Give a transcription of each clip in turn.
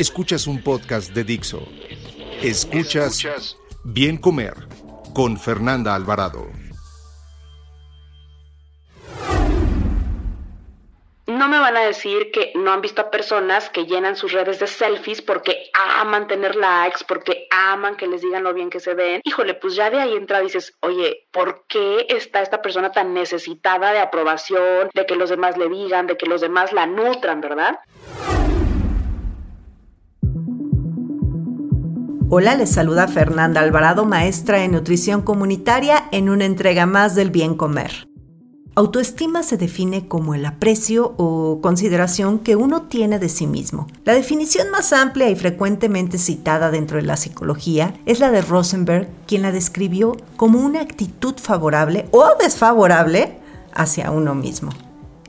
Escuchas un podcast de Dixo. Escuchas Bien Comer con Fernanda Alvarado. No me van a decir que no han visto a personas que llenan sus redes de selfies porque aman tener likes, porque aman que les digan lo bien que se ven. Híjole, pues ya de ahí entra, dices, oye, ¿por qué está esta persona tan necesitada de aprobación, de que los demás le digan, de que los demás la nutran, verdad? Hola, les saluda Fernanda Alvarado, maestra en nutrición comunitaria, en una entrega más del bien comer. Autoestima se define como el aprecio o consideración que uno tiene de sí mismo. La definición más amplia y frecuentemente citada dentro de la psicología es la de Rosenberg, quien la describió como una actitud favorable o desfavorable hacia uno mismo.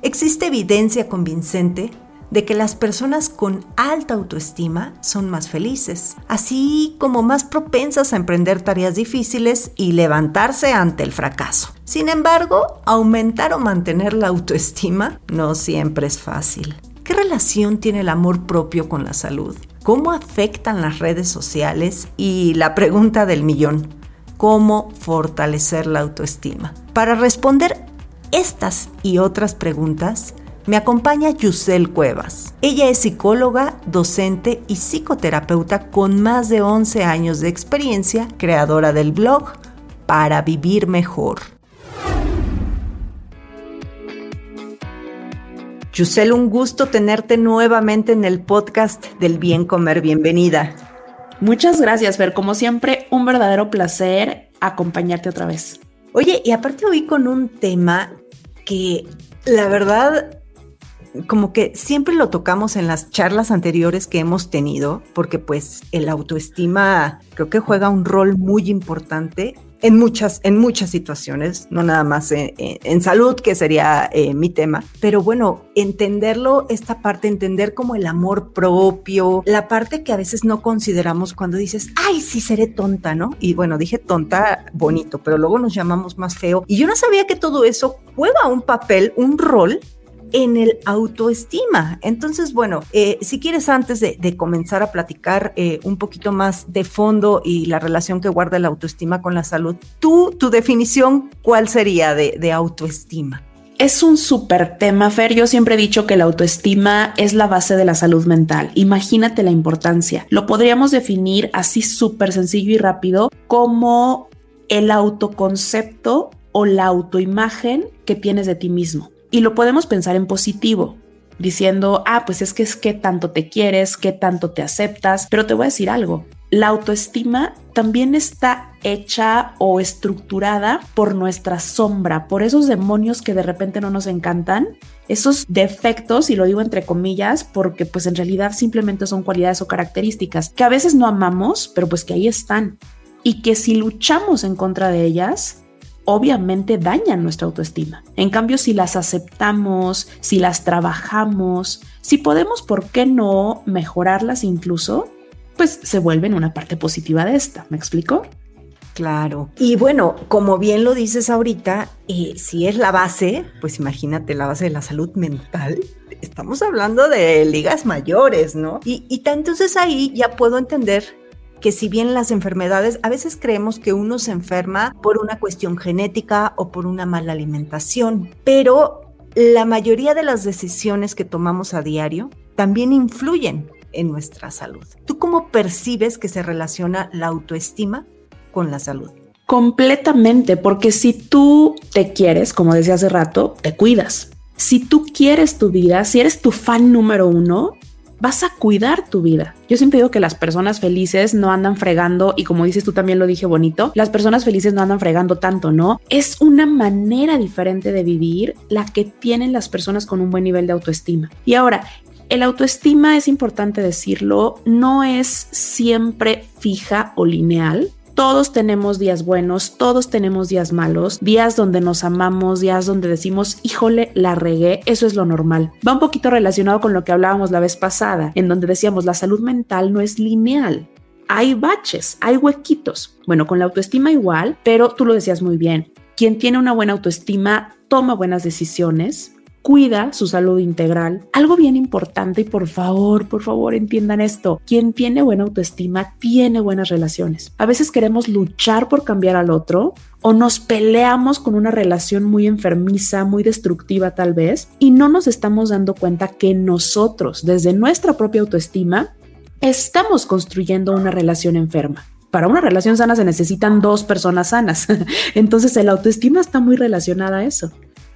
Existe evidencia convincente de que las personas con alta autoestima son más felices, así como más propensas a emprender tareas difíciles y levantarse ante el fracaso. Sin embargo, aumentar o mantener la autoestima no siempre es fácil. ¿Qué relación tiene el amor propio con la salud? ¿Cómo afectan las redes sociales? Y la pregunta del millón, ¿cómo fortalecer la autoestima? Para responder estas y otras preguntas, me acompaña Yusel Cuevas. Ella es psicóloga, docente y psicoterapeuta con más de 11 años de experiencia, creadora del blog Para Vivir Mejor. Yusel, un gusto tenerte nuevamente en el podcast del Bien Comer. Bienvenida. Muchas gracias, Fer. Como siempre, un verdadero placer acompañarte otra vez. Oye, y aparte hoy con un tema que la verdad como que siempre lo tocamos en las charlas anteriores que hemos tenido, porque pues el autoestima creo que juega un rol muy importante en muchas, en muchas situaciones, no nada más en, salud, que sería eh, mi tema, pero bueno, entenderlo, esta parte, entender como el amor propio, la parte que a veces no consideramos cuando dices, ay, sí seré tonta, ¿no? Y bueno, dije tonta bonito, pero luego nos llamamos más feo. Y yo no sabía que todo eso juega un papel, un rol en el autoestima. Entonces, bueno, eh, si quieres antes de, comenzar a platicar eh, un poquito más de fondo y la relación que guarda la autoestima con la salud, tú, tu definición, ¿cuál sería de, de autoestima? Es un súper tema, Fer. Yo siempre he dicho que la autoestima es la base de la salud mental. Imagínate la importancia. Lo podríamos definir así súper sencillo y rápido como el autoconcepto o la autoimagen que tienes de ti mismo. Y lo podemos pensar en positivo, diciendo, ah, pues es que es que tanto te quieres, que tanto te aceptas, pero te voy a decir algo. La autoestima también está hecha o estructurada por nuestra sombra, por esos demonios que de repente no nos encantan, esos defectos, y lo digo entre comillas, porque pues en realidad simplemente son cualidades o características que a veces no amamos, pero pues que ahí están. Y que si luchamos en contra de ellas, obviamente dañan nuestra autoestima. En cambio, si las aceptamos, si las trabajamos, si podemos, ¿por qué no mejorarlas incluso? Pues se vuelven una parte positiva de esta. ¿Me explico? Claro. Y bueno, como bien lo dices ahorita, eh, si es la base, pues imagínate la base de la salud mental. Estamos hablando de ligas mayores, ¿no? Y, y entonces ahí ya puedo entender que si bien las enfermedades, a veces creemos que uno se enferma por una cuestión genética o por una mala alimentación, pero la mayoría de las decisiones que tomamos a diario también influyen en nuestra salud. ¿Tú cómo percibes que se relaciona la autoestima con la salud? Completamente, porque si tú te quieres, como decía hace rato, te cuidas. Si tú quieres tu vida, si eres tu fan número uno, vas a cuidar tu vida. Yo siempre digo que las personas felices no andan fregando y como dices tú también lo dije bonito, las personas felices no andan fregando tanto, ¿no? Es una manera diferente de vivir la que tienen las personas con un buen nivel de autoestima. Y ahora, el autoestima es importante decirlo, no es siempre fija o lineal. Todos tenemos días buenos, todos tenemos días malos, días donde nos amamos, días donde decimos, híjole, la regué, eso es lo normal. Va un poquito relacionado con lo que hablábamos la vez pasada, en donde decíamos, la salud mental no es lineal. Hay baches, hay huequitos. Bueno, con la autoestima igual, pero tú lo decías muy bien. Quien tiene una buena autoestima toma buenas decisiones, cuida su salud integral. Algo bien importante y por favor, por favor entiendan esto. Quien tiene buena autoestima tiene buenas relaciones. A veces queremos luchar por cambiar al otro o nos peleamos con una relación muy enfermiza, muy destructiva tal vez, y no nos estamos dando cuenta que nosotros, desde nuestra propia autoestima, estamos construyendo una relación enferma para una relación sana se necesitan dos personas sanas. Entonces el autoestima está muy relacionada a eso.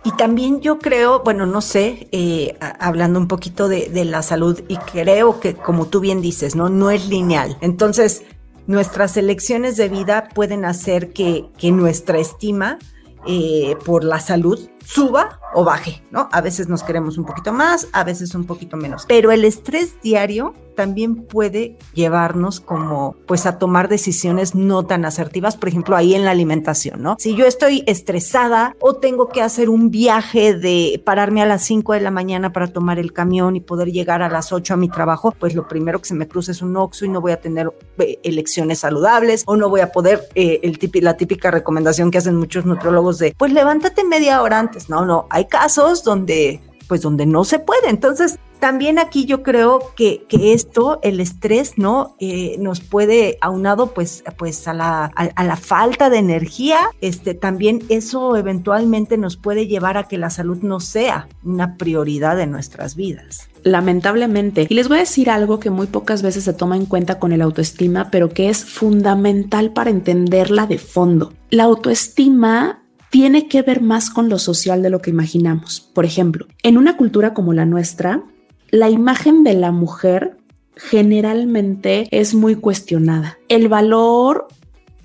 Y también yo creo, bueno, no sé, eh, hablando un poquito de, la salud, y creo que como tú bien dices, ¿no? No es lineal. Entonces, nuestras elecciones de vida pueden hacer que, que nuestra estima eh, por la salud suba o baje, ¿no? A veces nos queremos un poquito más, a veces un poquito menos. Pero el estrés diario también puede llevarnos como pues a tomar decisiones no tan asertivas, por ejemplo, ahí en la alimentación, ¿no? Si yo estoy estresada o tengo que hacer un viaje de pararme a las 5 de la mañana para tomar el camión y poder llegar a las 8 a mi trabajo, pues lo primero que se me cruza es un oxo y no voy a tener eh, elecciones saludables o no voy a poder eh, el la típica recomendación que hacen muchos nutrólogos de pues levántate media hora antes. No, no, hay casos donde pues donde no se puede. Entonces, también aquí yo creo que, que esto, el estrés, ¿no? Eh, nos puede, aunado pues, pues a, la, a, la falta de energía, este, también eso eventualmente nos puede llevar a que la salud no sea una prioridad en nuestras vidas lamentablemente. Y les voy a decir algo que muy pocas veces se toma en cuenta con el autoestima, pero que es fundamental para entenderla de fondo. La autoestima tiene que ver más con lo social de lo que imaginamos. Por ejemplo, en una cultura como la nuestra, la imagen de la mujer generalmente es muy cuestionada. El valor,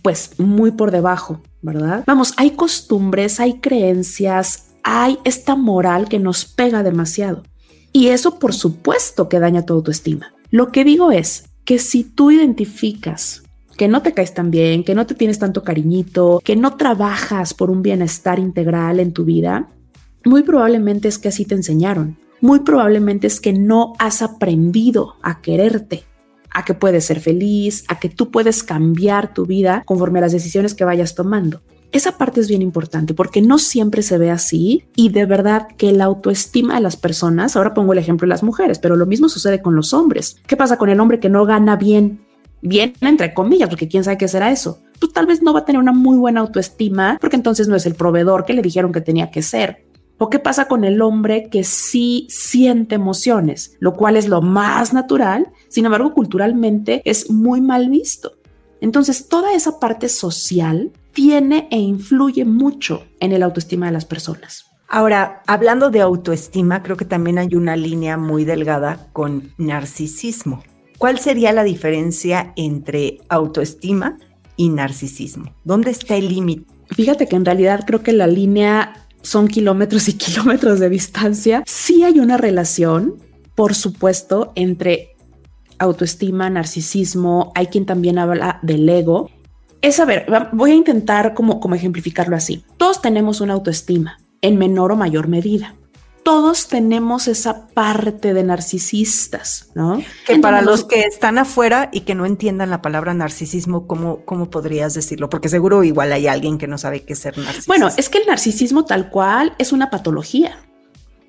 pues muy por debajo, ¿verdad? Vamos, hay costumbres, hay creencias, hay esta moral que nos pega demasiado. Y eso por supuesto que daña tu autoestima. Lo que digo es que si tú identificas que no te caes tan bien, que no te tienes tanto cariñito, que no trabajas por un bienestar integral en tu vida, muy probablemente es que así te enseñaron muy probablemente es que no has aprendido a quererte, a que puedes ser feliz, a que tú puedes cambiar tu vida conforme a las decisiones que vayas tomando. Esa parte es bien importante porque no siempre se ve así y de verdad que la autoestima de las personas, ahora pongo el ejemplo de las mujeres, pero lo mismo sucede con los hombres. ¿Qué pasa con el hombre que no gana bien? Bien, entre comillas, porque quién sabe qué será eso. Pues tal vez no va a tener una muy buena autoestima porque entonces no es el proveedor que le dijeron que tenía que ser ¿O qué pasa con el hombre que sí siente emociones, lo cual es lo más natural, sin embargo culturalmente es muy mal visto? Entonces, toda esa parte social tiene e influye mucho en el autoestima de las personas. Ahora, hablando de autoestima, creo que también hay una línea muy delgada con narcisismo. ¿Cuál sería la diferencia entre autoestima y narcisismo? ¿Dónde está el límite? Fíjate que en realidad creo que la línea son kilómetros y kilómetros de distancia, sí hay una relación, por supuesto, entre autoestima, narcisismo, hay quien también habla del ego. Es a ver, voy a intentar como, como ejemplificarlo así. Todos tenemos una autoestima en menor o mayor medida todos tenemos esa parte de narcisistas, ¿no? Que para los que están afuera y que no entiendan la palabra narcisismo, ¿cómo, ¿cómo podrías decirlo? Porque seguro igual hay alguien que no sabe qué es ser narcisista. Bueno, es que el narcisismo tal cual es una patología.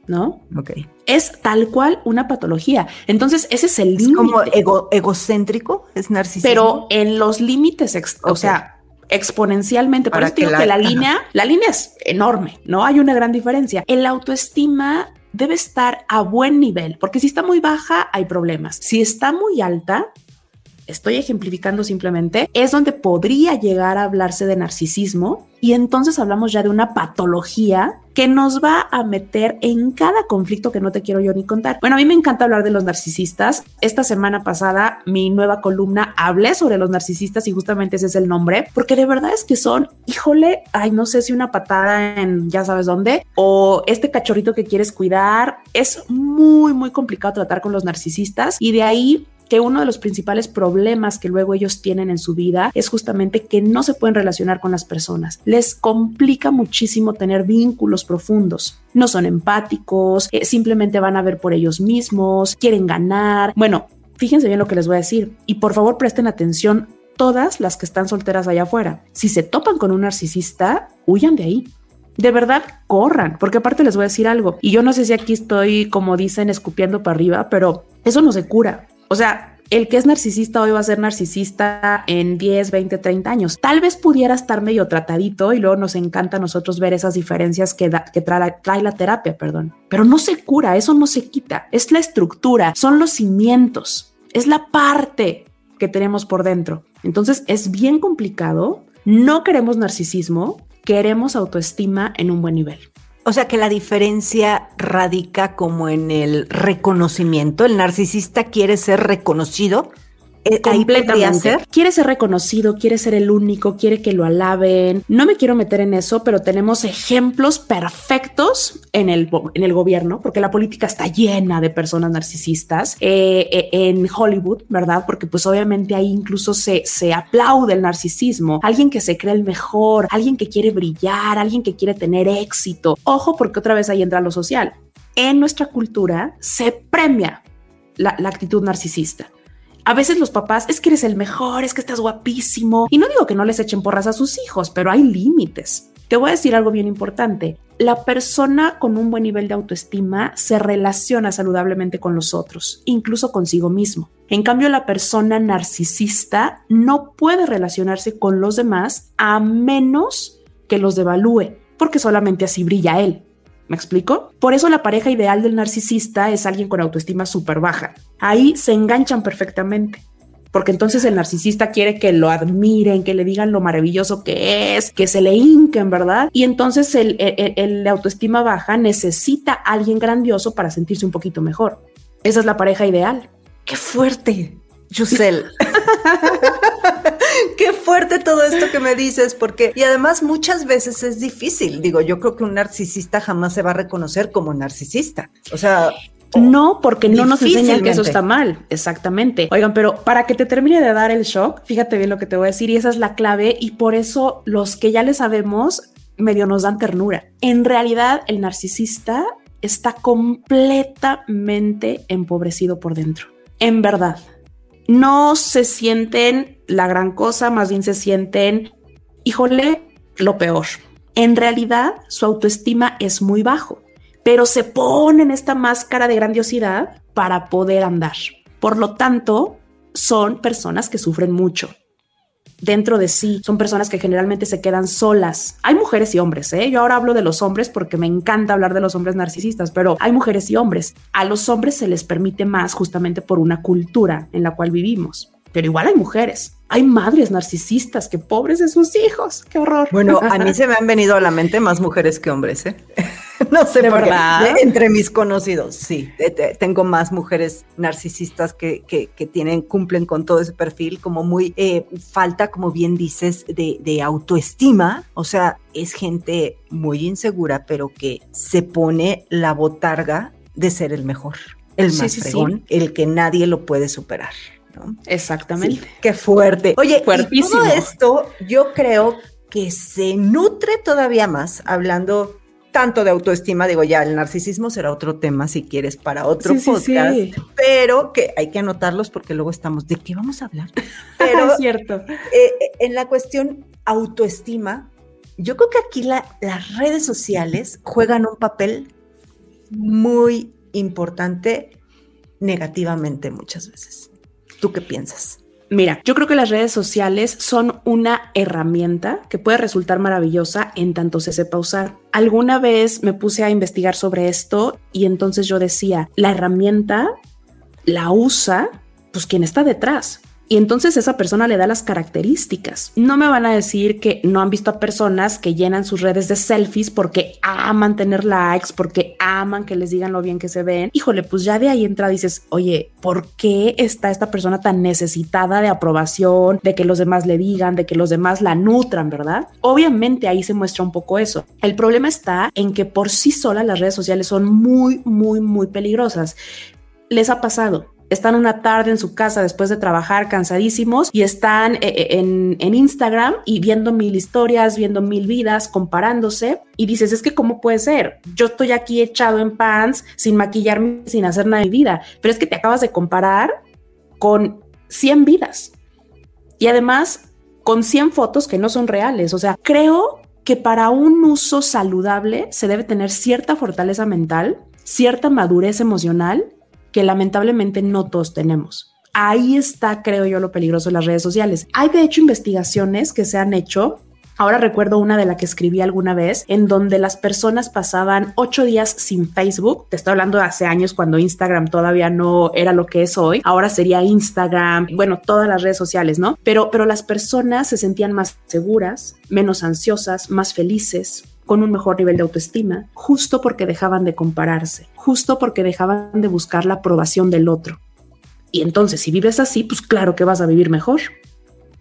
¿no? Ok. Es tal cual una patología. Entonces, ese es el límite. como egocéntrico, es narcisismo. Pero en los límites, o sea, exponencialmente. Por eso digo que la, línea, la línea es enorme, ¿no? Hay una gran diferencia. El autoestima debe estar a buen nivel, porque si está muy baja hay problemas. Si está muy alta, estoy ejemplificando simplemente, es donde podría llegar a hablarse de narcisismo y entonces hablamos ya de una patología que nos va a meter en cada conflicto que no te quiero yo ni contar. Bueno, a mí me encanta hablar de los narcisistas. Esta semana pasada mi nueva columna hablé sobre los narcisistas y justamente ese es el nombre, porque de verdad es que son, híjole, ay, no sé si una patada en ya sabes dónde o este cachorrito que quieres cuidar. Es muy, muy complicado tratar con los narcisistas y de ahí que uno de los principales problemas que luego ellos tienen en su vida es justamente que no se pueden relacionar con las personas. Les complica muchísimo tener vínculos profundos. No son empáticos, eh, simplemente van a ver por ellos mismos, quieren ganar. Bueno, fíjense bien lo que les voy a decir y por favor presten atención todas las que están solteras allá afuera. Si se topan con un narcisista, huyan de ahí de verdad corran, porque aparte les voy a decir algo, y yo no sé si aquí estoy, como dicen, escupiendo para arriba, pero eso no se cura. O sea, el que es narcisista hoy va a ser narcisista en 10, 20, 30 años. Tal vez pudiera estar medio tratadito y luego nos encanta a nosotros ver esas diferencias que, que trae, trae, la terapia, perdón. Pero no se cura, eso no se quita. Es la estructura, son los cimientos, es la parte que tenemos por dentro. Entonces es bien complicado. No queremos narcisismo, queremos autoestima en un buen nivel. O sea que la diferencia radica como en el reconocimiento. El narcisista quiere ser reconocido eh, completamente. Quiere ser reconocido, quiere ser el único, quiere que lo alaben. No me quiero meter en eso, pero tenemos ejemplos perfectos en el, en el gobierno, porque la política está llena de personas narcisistas eh, eh, en Hollywood, ¿verdad? Porque pues obviamente ahí incluso se, se aplaude el narcisismo. Alguien que se cree el mejor, alguien que quiere brillar, alguien que quiere tener éxito. Ojo, porque otra vez ahí entra lo social. En nuestra cultura se premia la, la actitud narcisista. A veces los papás es que eres el mejor, es que estás guapísimo. Y no digo que no les echen porras a sus hijos, pero hay límites. Te voy a decir algo bien importante. La persona con un buen nivel de autoestima se relaciona saludablemente con los otros, incluso consigo mismo. En cambio, la persona narcisista no puede relacionarse con los demás a menos que los devalúe, porque solamente así brilla él. ¿Me explico? Por eso la pareja ideal del narcisista es alguien con autoestima súper baja. Ahí se enganchan perfectamente. Porque entonces el narcisista quiere que lo admiren, que le digan lo maravilloso que es, que se le hinquen, ¿verdad? Y entonces el, el, autoestima baja necesita a alguien grandioso para sentirse un poquito mejor. Esa es la pareja ideal. ¡Qué fuerte! Yusel. Qué fuerte todo esto que me dices, porque y además muchas veces es difícil. Digo, yo creo que un narcisista jamás se va a reconocer como narcisista. O sea, no, porque no nos enseñan que eso está mal. Exactamente. Oigan, pero para que te termine de dar el shock, fíjate bien lo que te voy a decir y esa es la clave y por eso los que ya le sabemos medio nos dan ternura. En realidad, el narcisista está completamente empobrecido por dentro. En verdad no se sienten la gran cosa, más bien se sienten, híjole, lo peor. En realidad, su autoestima es muy bajo, pero se ponen esta máscara de grandiosidad para poder andar. Por lo tanto, son personas que sufren mucho dentro de sí. Son personas que generalmente se quedan solas. Hay mujeres y hombres, ¿eh? Yo ahora hablo de los hombres porque me encanta hablar de los hombres narcisistas, pero hay mujeres y hombres. A los hombres se les permite más justamente por una cultura en la cual vivimos. Pero igual hay mujeres. Hay madres narcisistas que pobres de sus hijos. Qué horror. Bueno, a mí se me han venido a la mente más mujeres que hombres, ¿eh? no sé por verdad? qué. Entre mis conocidos, sí. Tengo más mujeres narcisistas que, que, tienen, cumplen con todo ese perfil, como muy eh, falta, como bien dices, de, de autoestima. O sea, es gente muy insegura, pero que se pone la botarga de ser el mejor, el más fregón, el que nadie lo puede superar. Exactamente. qué fuerte. Oye, y todo esto yo creo que se nutre todavía más hablando tanto de autoestima, digo ya, el narcisismo será otro tema si quieres para otro podcast, pero que hay que anotarlos porque luego estamos, ¿de qué vamos a hablar? Pero es cierto. Eh, eh, en la cuestión autoestima, yo creo que aquí las redes sociales juegan un papel muy importante negativamente muchas veces. ¿Tú qué piensas? Mira, yo creo que las redes sociales son una herramienta que puede resultar maravillosa en tanto se sepa usar. Alguna vez me puse a investigar sobre esto y entonces yo decía, la herramienta la usa pues quien está detrás. Y entonces esa persona le da las características. No me van a decir que no han visto a personas que llenan sus redes de selfies porque aman tener likes, porque aman que les digan lo bien que se ven. Híjole, pues ya de ahí entra, dices, oye, ¿por qué está esta persona tan necesitada de aprobación, de que los demás le digan, de que los demás la nutran, verdad? Obviamente ahí se muestra un poco eso. El problema está en que por sí solas las redes sociales son muy, muy, muy peligrosas. Les ha pasado están una tarde en su casa después de trabajar cansadísimos y están eh, eh, en, Instagram y viendo mil historias, viendo mil vidas, comparándose y dices, es que cómo puede ser? Yo estoy aquí echado en pants, sin maquillarme, sin hacer nada de vida, pero es que te acabas de comparar con 100 vidas y además con 100 fotos que no son reales. O sea, creo que para un uso saludable se debe tener cierta fortaleza mental, cierta madurez emocional que lamentablemente no todos tenemos. Ahí está, creo yo, lo peligroso de las redes sociales. Hay de hecho investigaciones que se han hecho Ahora recuerdo una de la que escribí alguna vez, en donde las personas pasaban ocho días sin Facebook. Te estoy hablando de hace años cuando Instagram todavía no era lo que es hoy. Ahora sería Instagram, bueno, todas las redes sociales, ¿no? Pero, pero las personas se sentían más seguras, menos ansiosas, más felices, con un mejor nivel de autoestima, justo porque dejaban de compararse, justo porque dejaban de buscar la aprobación del otro. Y entonces, si vives así, pues claro que vas a vivir mejor.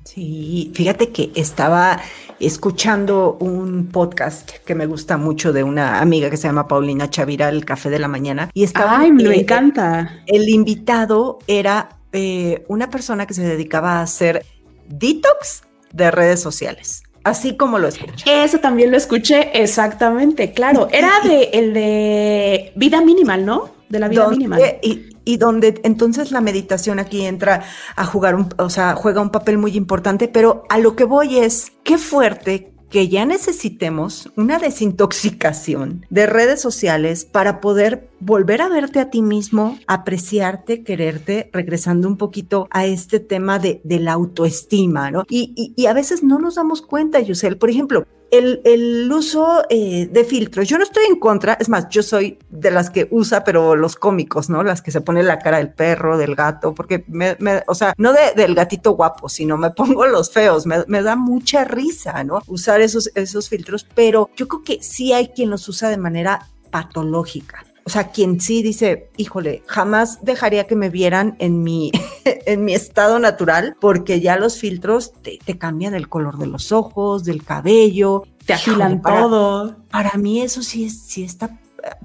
Sí, fíjate que estaba escuchando un podcast que me gusta mucho de una amiga que se llama Paulina Chavira, El Café de la Mañana, y estaba... ¡Ay, me encanta! El, invitado era eh, una persona que se dedicaba a hacer detox de redes sociales. Así como lo escuché. Eso también lo escuché, exactamente, claro. Era de el de vida minimal, ¿no? De la vida minimal. Y, y, donde entonces la meditación aquí entra a jugar, un, o sea, juega un papel muy importante, pero a lo que voy es, qué fuerte que ya necesitemos una desintoxicación de redes sociales para poder volver a verte a ti mismo, apreciarte, quererte, regresando un poquito a este tema de, la autoestima, ¿no? Y, y, a veces no nos damos cuenta, Yusel. Por ejemplo, el, uso eh, de filtros, yo no estoy en contra, es más, yo soy de las que usa, pero los cómicos, ¿no? Las que se pone la cara del perro, del gato, porque me, o sea, no del gatito guapo, sino me pongo los feos, me, da mucha risa, ¿no? Usar esos, esos filtros, pero yo creo que sí hay quien los usa de manera patológica. O sea, quien sí dice, híjole, jamás dejaría que me vieran en mi, en mi estado natural, porque ya los filtros te, cambian el color de los ojos, del cabello, te afilan todo. Para mí eso sí, es, sí está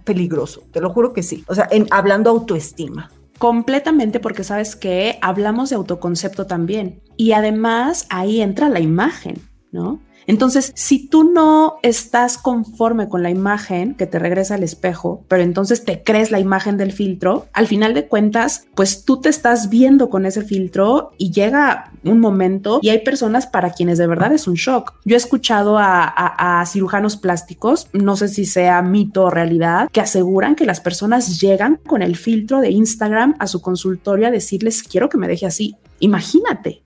peligroso, te lo juro que sí. O sea, en, hablando autoestima. Completamente porque sabes que hablamos de autoconcepto también. Y además ahí entra la imagen, ¿no? Entonces, si tú no estás conforme con la imagen que te regresa al espejo, pero entonces te crees la imagen del filtro, al final de cuentas, pues tú te estás viendo con ese filtro y llega un momento y hay personas para quienes de verdad es un shock. Yo he escuchado a, cirujanos plásticos, no sé si sea mito o realidad, que aseguran que las personas llegan con el filtro de Instagram a su consultorio a decirles quiero que me deje así. Imagínate,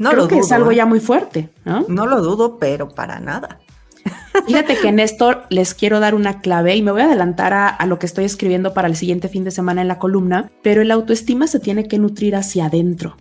no Creo lo que es algo ¿eh? ya muy fuerte. ¿no? no lo dudo, pero para nada. Fíjate que Néstor les quiero dar una clave y me voy a adelantar a, lo que estoy escribiendo para el siguiente fin de semana en la columna, pero el autoestima se tiene que nutrir hacia adentro.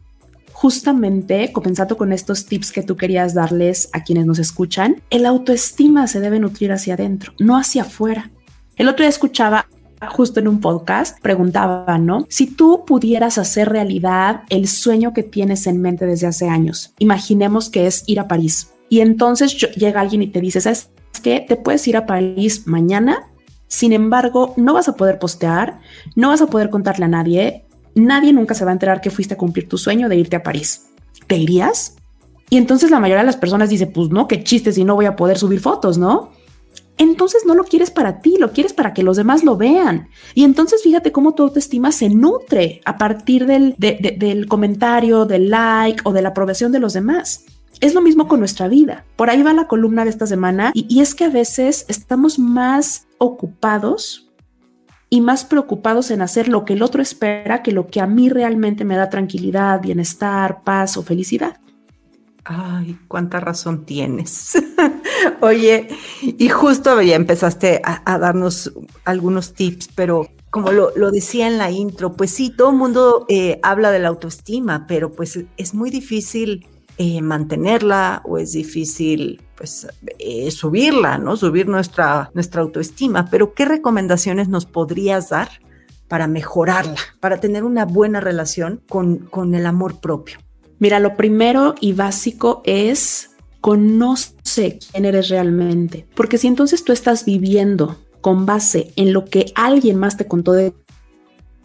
Justamente, comenzando con estos tips que tú querías darles a quienes nos escuchan, el autoestima se debe nutrir hacia adentro, no hacia afuera. El otro día escuchaba justo en un podcast preguntaba, ¿no? Si tú pudieras hacer realidad el sueño que tienes en mente desde hace años, imaginemos que es ir a París. Y entonces llega alguien y te dice, ¿sabes qué? Te puedes ir a París mañana. Sin embargo, no vas a poder postear, no vas a poder contarle a nadie. Nadie nunca se va a enterar que fuiste a cumplir tu sueño de irte a París. ¿Te irías? Y entonces la mayoría de las personas dice, pues no, qué chiste si no voy a poder subir fotos, ¿no? Entonces no lo quieres para ti, lo quieres para que los demás lo vean. Y entonces fíjate cómo tu autoestima se nutre a partir del, del comentario, del like o de la aprobación de los demás. Es lo mismo con nuestra vida. Por ahí va la columna de esta semana y es que a veces estamos más ocupados y más preocupados en hacer lo que el otro espera que lo que a mí realmente me da tranquilidad, bienestar, paz o felicidad. Ay, cuánta razón tienes. Oye, y justo ya empezaste a, darnos algunos tips, pero como lo, decía en la intro, pues sí, todo el mundo eh, habla de la autoestima, pero pues es muy difícil eh, mantenerla o es difícil pues eh, subirla, ¿no? Subir nuestra, nuestra autoestima. Pero ¿qué recomendaciones nos podrías dar para mejorarla, para tener una buena relación con, con el amor propio? Mira, lo primero y básico es conoce quién eres realmente, porque si entonces tú estás viviendo con base en lo que alguien más te contó de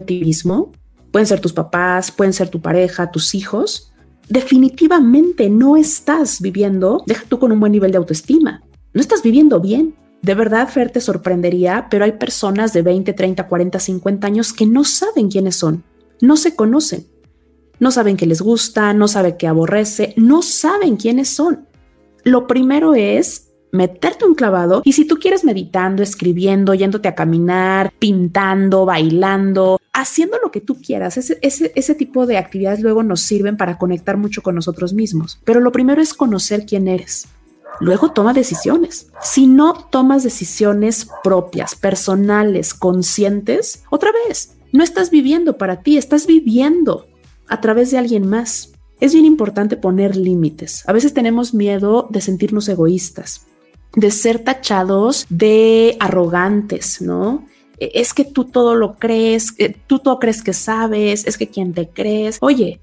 ti mismo, pueden ser tus papás, pueden ser tu pareja, tus hijos, definitivamente no estás viviendo, deja tú con un buen nivel de autoestima, no estás viviendo bien. De verdad, Fer, te sorprendería, pero hay personas de 20, 30, 40, 50 años que no saben quiénes son, no se conocen, no saben qué les gusta, no saben qué aborrece, no saben quiénes son. Lo primero es meterte un clavado y si tú quieres meditando, escribiendo, yéndote a caminar, pintando, bailando, haciendo lo que tú quieras, ese, ese, ese tipo de actividades luego nos sirven para conectar mucho con nosotros mismos. Pero lo primero es conocer quién eres. Luego toma decisiones. Si no tomas decisiones propias, personales, conscientes, otra vez, no estás viviendo para ti, estás viviendo a través de alguien más. Es bien importante poner límites. A veces tenemos miedo de sentirnos egoístas, de ser tachados de arrogantes, ¿no? E, es que tú todo lo crees, eh, tú todo crees que sabes, es que quien te crees. Oye,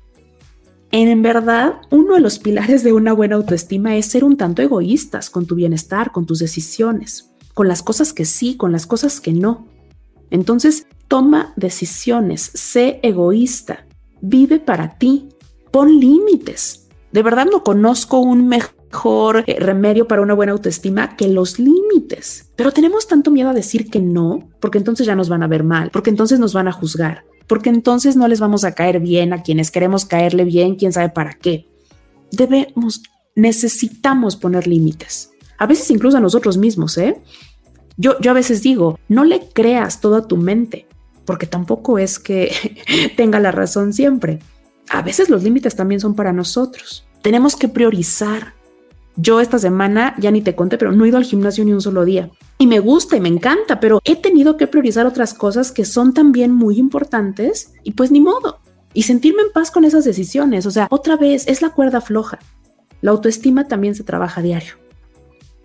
en verdad, uno de los pilares de una buena autoestima es ser un tanto egoístas con tu bienestar, con tus decisiones, con las cosas que sí, con las cosas que no. Entonces, toma decisiones, sé egoísta, vive para ti, pon límites. De verdad no conozco un mejor eh, remedio para una buena autoestima que los límites. Pero tenemos tanto miedo a decir que no, porque entonces ya nos van a ver mal, porque entonces nos van a juzgar, porque entonces no les vamos a caer bien a quienes queremos caerle bien, quién sabe para qué. Debemos, necesitamos poner límites. A veces incluso a nosotros mismos, ¿eh? Yo, yo a veces digo, no le creas todo a tu mente, porque tampoco es que tenga la razón siempre. A veces los límites también son para nosotros. Tenemos que priorizar. Yo esta semana, ya ni te conté, pero no he ido al gimnasio ni un solo día. Y me gusta y me encanta, pero he tenido que priorizar otras cosas que son también muy importantes y pues ni modo. Y sentirme en paz con esas decisiones. O sea, otra vez, es la cuerda floja. La autoestima también se trabaja a diario.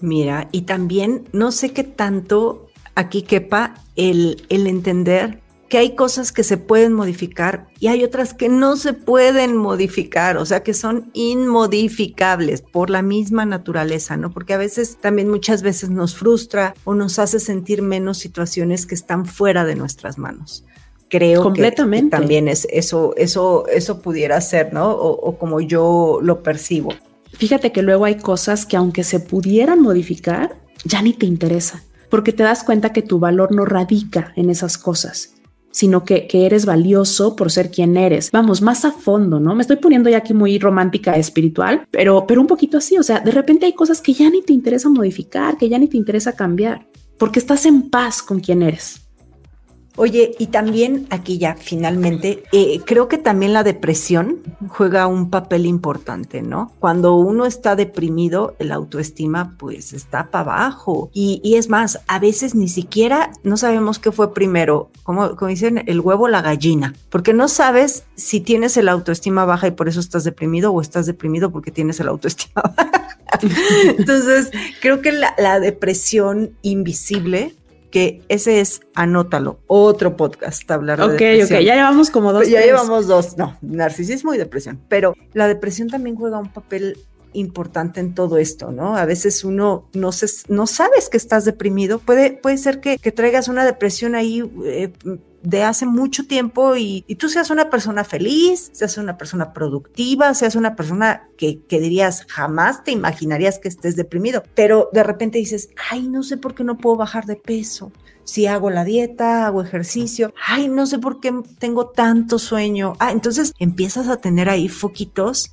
Mira, y también no sé qué tanto aquí quepa el, el entender que hay cosas que se pueden modificar y hay otras que no se pueden modificar, o sea, que son inmodificables por la misma naturaleza, ¿no? Porque a veces también muchas veces nos frustra o nos hace sentir menos situaciones que están fuera de nuestras manos. Creo Completamente. que también es eso, eso, eso pudiera ser, ¿no? O, o como yo lo percibo. Fíjate que luego hay cosas que aunque se pudieran modificar, ya ni te interesa, porque te das cuenta que tu valor no radica en esas cosas sino que, eres valioso por ser quien eres. Vamos, más a fondo, ¿no? Me estoy poniendo ya aquí muy romántica, espiritual, pero, pero un poquito así, o sea, de repente hay cosas que ya ni te interesa modificar, que ya ni te interesa cambiar, porque estás en paz con quien eres. Oye, y también aquí ya finalmente, eh, creo que también la depresión juega un papel importante, ¿no? Cuando uno está deprimido, el autoestima pues está para abajo. Y, es más, a veces ni siquiera no sabemos qué fue primero, como, como dicen, el huevo o la gallina, porque no sabes si tienes el autoestima baja y por eso estás deprimido o estás deprimido porque tienes el autoestima baja. Entonces, creo que la depresión invisible que ese es, anótalo, otro podcast, hablar de depresión. Ok, ok, ya llevamos como dos. Ya llevamos dos, no, narcisismo y depresión, pero la depresión también juega un papel importante en todo esto, ¿no? A veces uno no, se, no sabes que estás deprimido, puede, puede ser que, traigas una depresión ahí eh, de hace mucho tiempo y, tú seas una persona feliz, seas una persona productiva, seas una persona que, que, dirías jamás te imaginarías que estés deprimido, pero de repente dices, ay, no sé por qué no puedo bajar de peso. Si hago la dieta, hago ejercicio, ay, no sé por qué tengo tanto sueño. Ah, entonces empiezas a tener ahí foquitos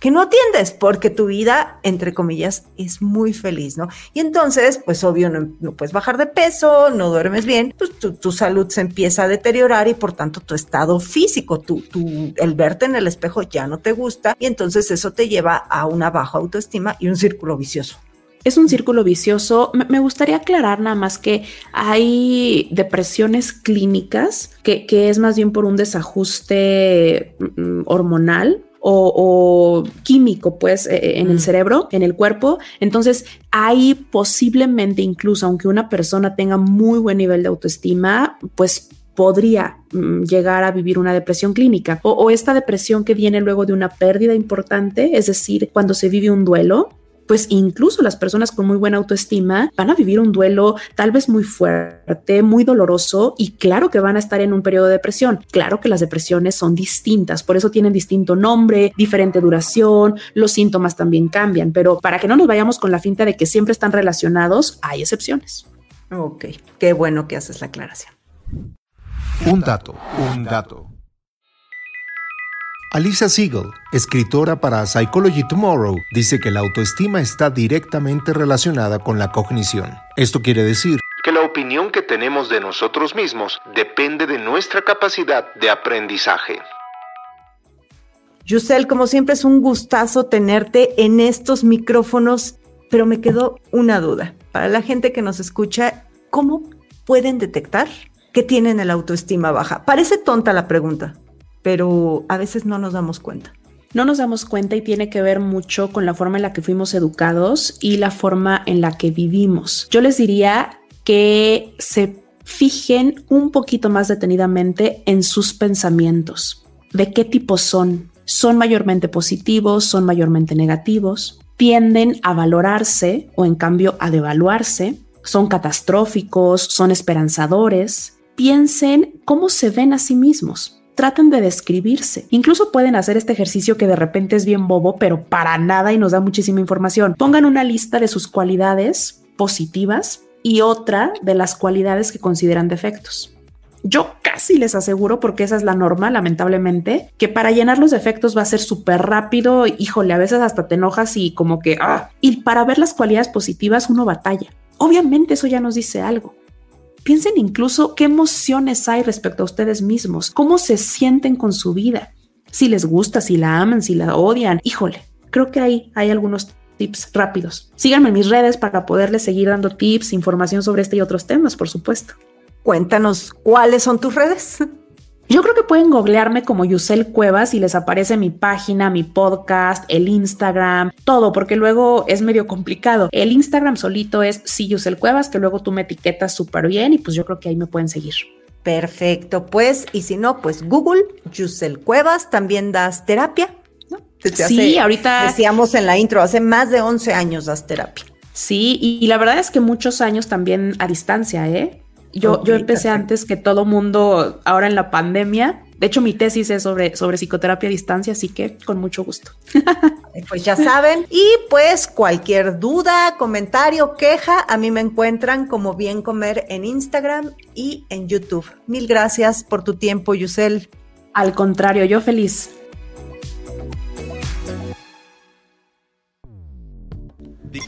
que no atiendes porque tu vida, entre comillas, es muy feliz, ¿no? Y entonces, pues obvio, no, puedes bajar de peso, no duermes bien, pues tu, salud se empieza a deteriorar y por tanto tu estado físico, tu, tu, el verte en el espejo ya no te gusta y entonces eso te lleva a una baja autoestima y un círculo vicioso. es un círculo vicioso. Me, gustaría aclarar nada más que hay depresiones clínicas que, es más bien por un desajuste mm, hormonal o, químico, pues, eh, eh, en el mm. cerebro, en el cuerpo. Entonces, hay posiblemente incluso, aunque una persona tenga muy buen nivel de autoestima, pues podría mm, llegar a vivir una depresión clínica o, esta depresión que viene luego de una pérdida importante, es decir, cuando se vive un duelo, pues incluso las personas con muy buena autoestima van a vivir un duelo tal vez muy fuerte, muy doloroso y claro que van a estar en un periodo de depresión. Claro que las depresiones son distintas, por eso tienen distinto nombre, diferente duración, los síntomas también cambian, pero para que no nos vayamos con la finta de que siempre están relacionados, hay excepciones. Ok, qué bueno que haces la aclaración. Un dato, un dato. Alisa Siegel, escritora para Psychology Tomorrow, dice que la autoestima está directamente relacionada con la cognición. Esto quiere decir que la opinión que tenemos de nosotros mismos depende de nuestra capacidad de aprendizaje. Yusel, como siempre es un gustazo tenerte en estos micrófonos, pero me quedó una duda. Para la gente que nos escucha, ¿cómo pueden detectar que tienen el autoestima baja? Parece tonta la pregunta, pero a veces no nos damos cuenta. No nos damos cuenta y tiene que ver mucho con la forma en la que fuimos educados y la forma en la que vivimos. Yo les diría que se fijen un poquito más detenidamente en sus pensamientos. ¿De qué tipo son? ¿Son mayormente positivos? ¿Son mayormente negativos? ¿Tienden a valorarse o en cambio a devaluarse? ¿Son catastróficos? ¿Son esperanzadores? Piensen cómo se ven a sí mismos traten de describirse. Incluso pueden hacer este ejercicio que de repente es bien bobo, pero para nada y nos da muchísima información. Pongan una lista de sus cualidades positivas y otra de las cualidades que consideran defectos. Yo casi les aseguro, porque esa es la norma, lamentablemente, que para llenar los defectos va a ser súper rápido. Híjole, a veces hasta te enojas y como que, ah, y para ver las cualidades positivas uno batalla. Obviamente eso ya nos dice algo. Piensen incluso qué emociones hay respecto a ustedes mismos, cómo se sienten con su vida, si les gusta, si la aman, si la odian. Híjole, creo que ahí hay algunos tips rápidos. Síganme en mis redes para poderles seguir dando tips, información sobre este y otros temas, por supuesto. Cuéntanos cuáles son tus redes. Yo creo que pueden googlearme como Yusel Cuevas y les aparece mi página, mi podcast, el Instagram, todo, porque luego es medio complicado. El Instagram solito es sí Yusel Cuevas, que luego tú me etiquetas súper bien y pues yo creo que ahí me pueden seguir. Perfecto, pues, y si no, pues Google, Yusel Cuevas, también das terapia, ¿no? sí, ahorita. Decíamos en la intro, hace más de 11 años das terapia. Sí, y la verdad es que muchos años también a distancia, ¿eh? Yo, yo empecé antes que todo mundo ahora en la pandemia. De hecho, mi tesis es sobre, sobre psicoterapia a distancia, así que con mucho gusto. Pues ya saben. Y pues cualquier duda, comentario, queja, a mí me encuentran como Bien Comer en Instagram y en YouTube. Mil gracias por tu tiempo, Yusel. Al contrario, yo feliz.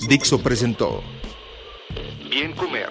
Dixo presentó Bien Comer